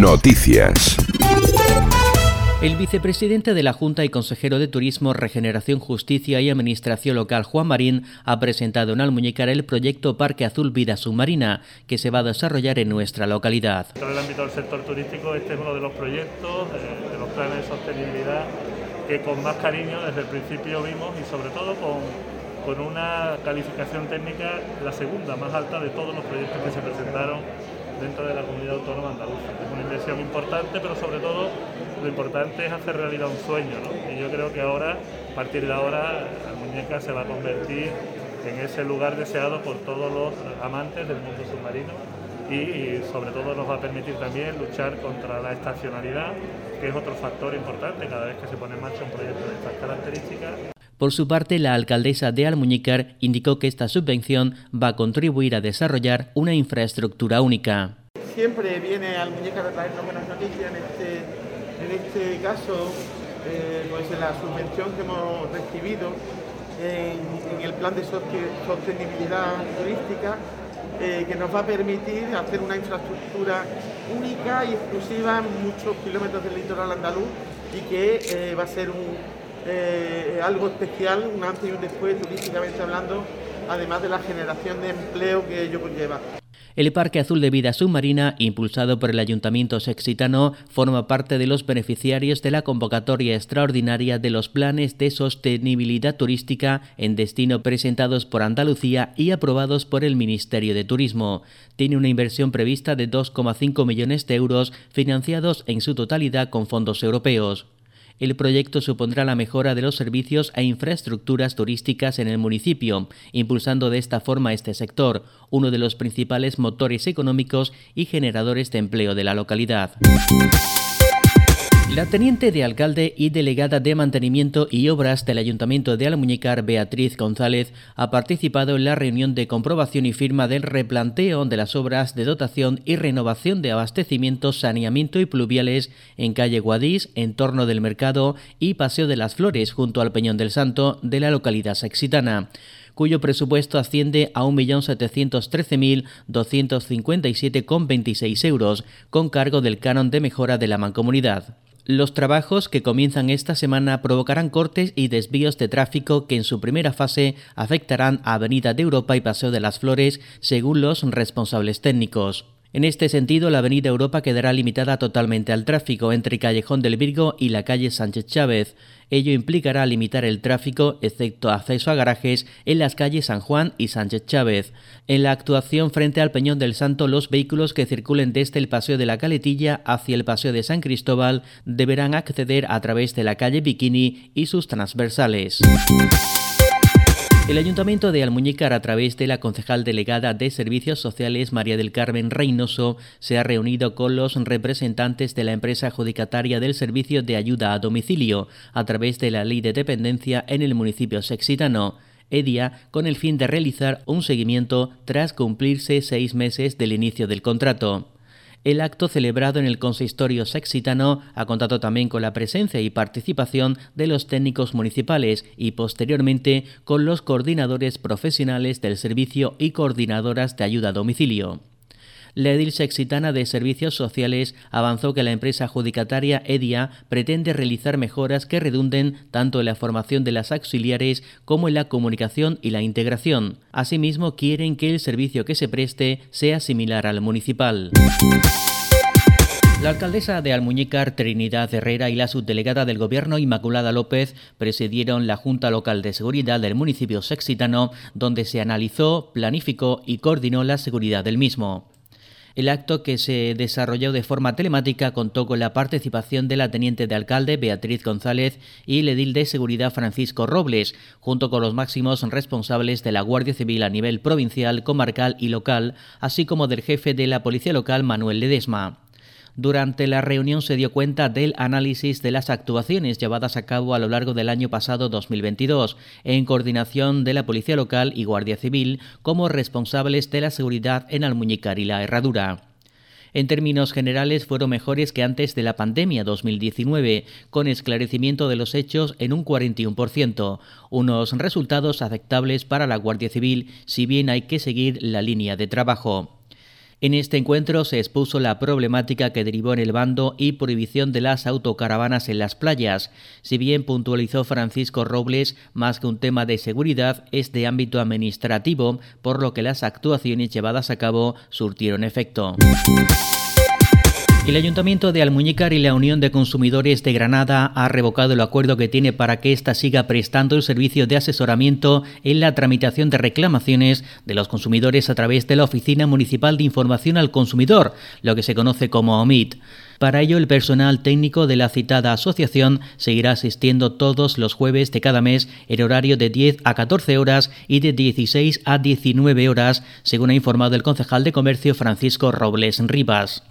Noticias. El vicepresidente de la Junta y consejero de Turismo, Regeneración, Justicia y Administración Local, Juan Marín, ha presentado en Almuñécar el proyecto Parque Azul Vida Submarina, que se va a desarrollar en nuestra localidad. En el ámbito del sector turístico, este es uno de los proyectos, eh, de los planes de sostenibilidad, que con más cariño desde el principio vimos y sobre todo con, con una calificación técnica la segunda más alta de todos los proyectos que se presentaron dentro de la comunidad autónoma andaluza. Es una inversión importante, pero sobre todo lo importante es hacer realidad un sueño. Y yo creo que ahora, a partir de ahora, la muñeca se va a convertir en ese lugar deseado por todos los amantes del mundo submarino y, sobre todo nos va a permitir también luchar contra la estacionalidad, que es otro factor importante cada vez que se pone en marcha un proyecto de estas características. Por su parte, la alcaldesa de Almuñícar indicó que esta subvención va a contribuir a desarrollar una infraestructura única. Siempre viene Almuñícar a traernos buenas noticias, en este, en este caso, eh, pues la subvención que hemos recibido en, el plan de sostenibilidad turística, eh, que nos va a permitir hacer una infraestructura única y exclusiva en muchos kilómetros del litoral andaluz y que eh, va a ser un, eh, algo especial, un antes y un después turísticamente hablando, además de la generación de empleo que ello conlleva. El Parque Azul de Vida Submarina, impulsado por el Ayuntamiento Sexitano, forma parte de los beneficiarios de la convocatoria extraordinaria de los planes de sostenibilidad turística en destino presentados por Andalucía y aprobados por el Ministerio de Turismo. Tiene una inversión prevista de 2,5 millones de euros financiados en su totalidad con fondos europeos. El proyecto supondrá la mejora de los servicios e infraestructuras turísticas en el municipio, impulsando de esta forma este sector, uno de los principales motores económicos y generadores de empleo de la localidad. La teniente de alcalde y delegada de mantenimiento y obras del Ayuntamiento de Almuñécar, Beatriz González, ha participado en la reunión de comprobación y firma del replanteo de las obras de dotación y renovación de abastecimiento, saneamiento y pluviales en calle Guadís, entorno del mercado y Paseo de las Flores, junto al Peñón del Santo de la localidad sexitana cuyo presupuesto asciende a 1.713.257,26 euros, con cargo del canon de mejora de la mancomunidad. Los trabajos que comienzan esta semana provocarán cortes y desvíos de tráfico que en su primera fase afectarán a Avenida de Europa y Paseo de las Flores, según los responsables técnicos. En este sentido, la Avenida Europa quedará limitada totalmente al tráfico entre Callejón del Virgo y la calle Sánchez Chávez. Ello implicará limitar el tráfico, excepto acceso a garajes, en las calles San Juan y Sánchez Chávez. En la actuación frente al Peñón del Santo, los vehículos que circulen desde el Paseo de la Caletilla hacia el Paseo de San Cristóbal deberán acceder a través de la calle Bikini y sus transversales. El Ayuntamiento de Almuñécar, a través de la concejal delegada de Servicios Sociales María del Carmen Reynoso, se ha reunido con los representantes de la empresa adjudicataria del servicio de ayuda a domicilio, a través de la ley de dependencia en el municipio sexitano. EDIA con el fin de realizar un seguimiento tras cumplirse seis meses del inicio del contrato. El acto celebrado en el consistorio sexitano ha contado también con la presencia y participación de los técnicos municipales y posteriormente con los coordinadores profesionales del servicio y coordinadoras de ayuda a domicilio. La edil sexitana de Servicios Sociales avanzó que la empresa adjudicataria EDIA pretende realizar mejoras que redunden tanto en la formación de las auxiliares como en la comunicación y la integración. Asimismo, quieren que el servicio que se preste sea similar al municipal. La alcaldesa de Almuñícar, Trinidad Herrera, y la subdelegada del Gobierno, Inmaculada López, presidieron la Junta Local de Seguridad del municipio sexitano, donde se analizó, planificó y coordinó la seguridad del mismo. El acto que se desarrolló de forma telemática contó con la participación de la teniente de alcalde Beatriz González y el edil de seguridad Francisco Robles, junto con los máximos responsables de la Guardia Civil a nivel provincial, comarcal y local, así como del jefe de la Policía Local Manuel Ledesma. Durante la reunión se dio cuenta del análisis de las actuaciones llevadas a cabo a lo largo del año pasado 2022, en coordinación de la Policía Local y Guardia Civil como responsables de la seguridad en Almuñicar y la Herradura. En términos generales fueron mejores que antes de la pandemia 2019, con esclarecimiento de los hechos en un 41%, unos resultados aceptables para la Guardia Civil, si bien hay que seguir la línea de trabajo. En este encuentro se expuso la problemática que derivó en el bando y prohibición de las autocaravanas en las playas. Si bien puntualizó Francisco Robles, más que un tema de seguridad, es de ámbito administrativo, por lo que las actuaciones llevadas a cabo surtieron efecto. El Ayuntamiento de Almuñécar y la Unión de Consumidores de Granada ha revocado el acuerdo que tiene para que ésta siga prestando el servicio de asesoramiento en la tramitación de reclamaciones de los consumidores a través de la Oficina Municipal de Información al Consumidor, lo que se conoce como OMIT. Para ello, el personal técnico de la citada asociación seguirá asistiendo todos los jueves de cada mes en horario de 10 a 14 horas y de 16 a 19 horas, según ha informado el concejal de Comercio Francisco Robles Rivas.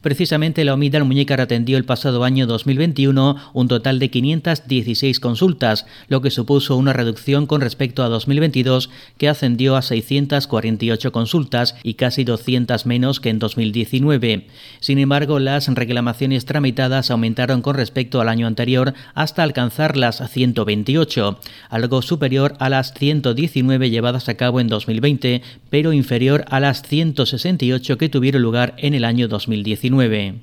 Precisamente la OMID Muñecar atendió el pasado año 2021 un total de 516 consultas, lo que supuso una reducción con respecto a 2022 que ascendió a 648 consultas y casi 200 menos que en 2019. Sin embargo, las reclamaciones tramitadas aumentaron con respecto al año anterior hasta alcanzar las 128, algo superior a las 119 llevadas a cabo en 2020, pero inferior a las 168 que tuvieron lugar en el año 2019.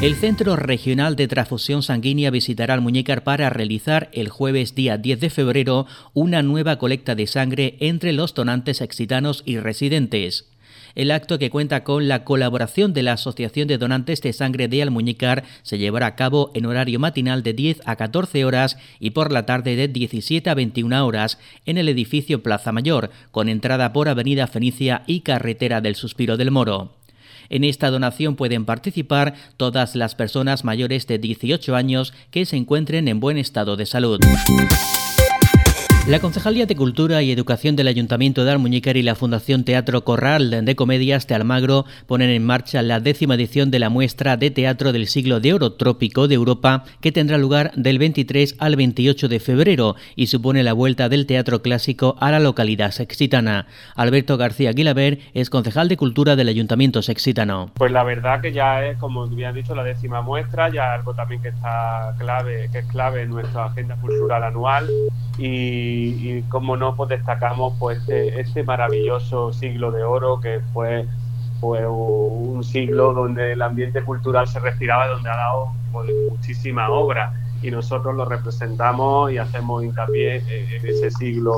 El Centro Regional de Transfusión Sanguínea visitará al Muñecar para realizar el jueves día 10 de febrero una nueva colecta de sangre entre los donantes exitanos y residentes. El acto que cuenta con la colaboración de la Asociación de Donantes de Sangre de Almuñicar se llevará a cabo en horario matinal de 10 a 14 horas y por la tarde de 17 a 21 horas en el edificio Plaza Mayor, con entrada por Avenida Fenicia y Carretera del Suspiro del Moro. En esta donación pueden participar todas las personas mayores de 18 años que se encuentren en buen estado de salud. La Concejalía de Cultura y Educación del Ayuntamiento de Almuñécar y la Fundación Teatro Corral de Comedias de Almagro ponen en marcha la décima edición de la muestra de teatro del siglo de oro trópico de Europa que tendrá lugar del 23 al 28 de febrero y supone la vuelta del teatro clásico a la localidad sexitana. Alberto García Aguilaber es concejal de Cultura del Ayuntamiento sexitano. Pues la verdad que ya es, como bien dicho, la décima muestra, ya algo también que está clave, que es clave en nuestra agenda cultural anual y y, como no, pues destacamos pues este, este, maravilloso siglo de oro que fue, fue un siglo donde el ambiente cultural se respiraba, donde ha dado pues, muchísima obra y nosotros lo representamos y hacemos hincapié en ese siglo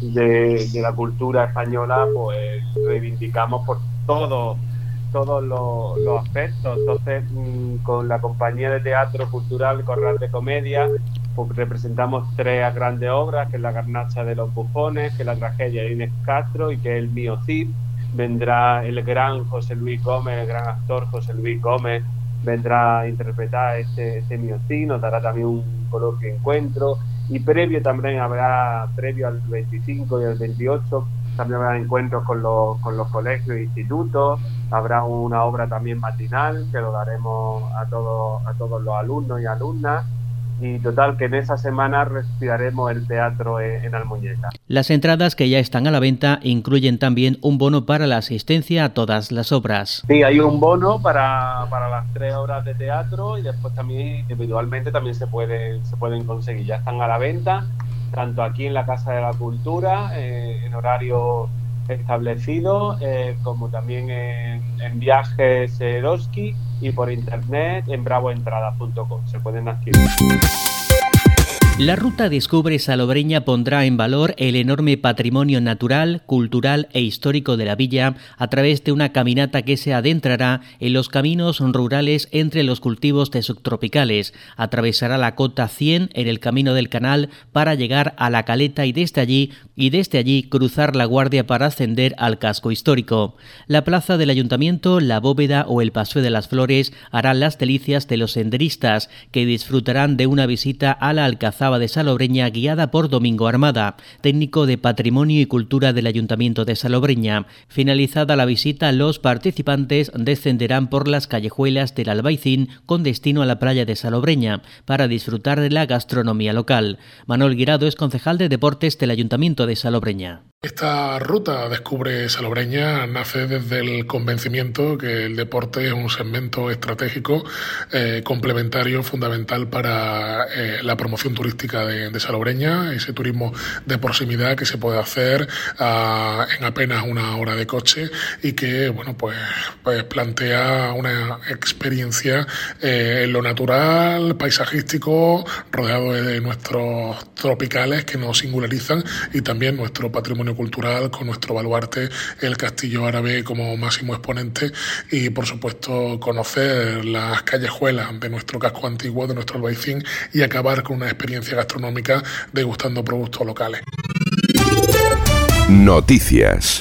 de, la cultura española, pues reivindicamos por todo todos los, aspectos. Entonces, mm, con la compañía de teatro cultural Corral de Comedia, pues representamos tres grandes obras, que es La Garnacha de los Bufones, que es la tragedia de Inés Castro y que es el Mío Cid. Vendrá el gran José Luis Gómez, el gran actor José Luis Gómez, vendrá a interpretar este, este Mío Cid, nos dará también un coloquio encuentro. Y previo también habrá, previo al 25 y al 28, también habrá encuentros con los, con los colegios e institutos, habrá una obra también matinal que lo daremos a todos, a todos los alumnos y alumnas y total que en esa semana respiraremos el teatro en, Almuñeca. Las entradas que ya están a la venta incluyen también un bono para la asistencia a todas las obras. Sí, hay un bono para, para las tres obras de teatro y después también individualmente también se pueden, se pueden conseguir, ya están a la venta, tanto aquí en la Casa de la Cultura, eh, en horario establecido, eh, como también en, en Viajes Eroski y por internet en bravoentrada.com. Se pueden adquirir. La ruta Descubre Salobreña pondrá en valor el enorme patrimonio natural, cultural e histórico de la villa a través de una caminata que se adentrará en los caminos rurales entre los cultivos de subtropicales. Atravesará la cota 100 en el camino del canal para llegar a la caleta y desde allí y desde allí cruzar la guardia para ascender al casco histórico. La plaza del ayuntamiento, la bóveda o el paseo de las flores harán las delicias de los senderistas que disfrutarán de una visita a la alcazaba de Salobreña guiada por Domingo Armada, técnico de Patrimonio y Cultura del Ayuntamiento de Salobreña. Finalizada la visita, los participantes descenderán por las callejuelas del Albaicín con destino a la playa de Salobreña para disfrutar de la gastronomía local. Manuel Guirado es concejal de Deportes del Ayuntamiento de Salobreña. Esta ruta Descubre Salobreña nace desde el convencimiento que el deporte es un segmento estratégico eh, complementario fundamental para eh, la promoción turística de, Salobreña, ese turismo de proximidad que se puede hacer ah, en apenas una hora de coche y que, bueno, pues, pues plantea una experiencia eh, en lo natural, paisajístico, rodeado de nuestros tropicales que nos singularizan y también nuestro patrimonio cultural con nuestro baluarte, el castillo árabe como máximo exponente y, por supuesto, conocer las callejuelas de nuestro casco antiguo, de nuestro albaicín y acabar con una experiencia gastronómica degustando productos locales. Noticias.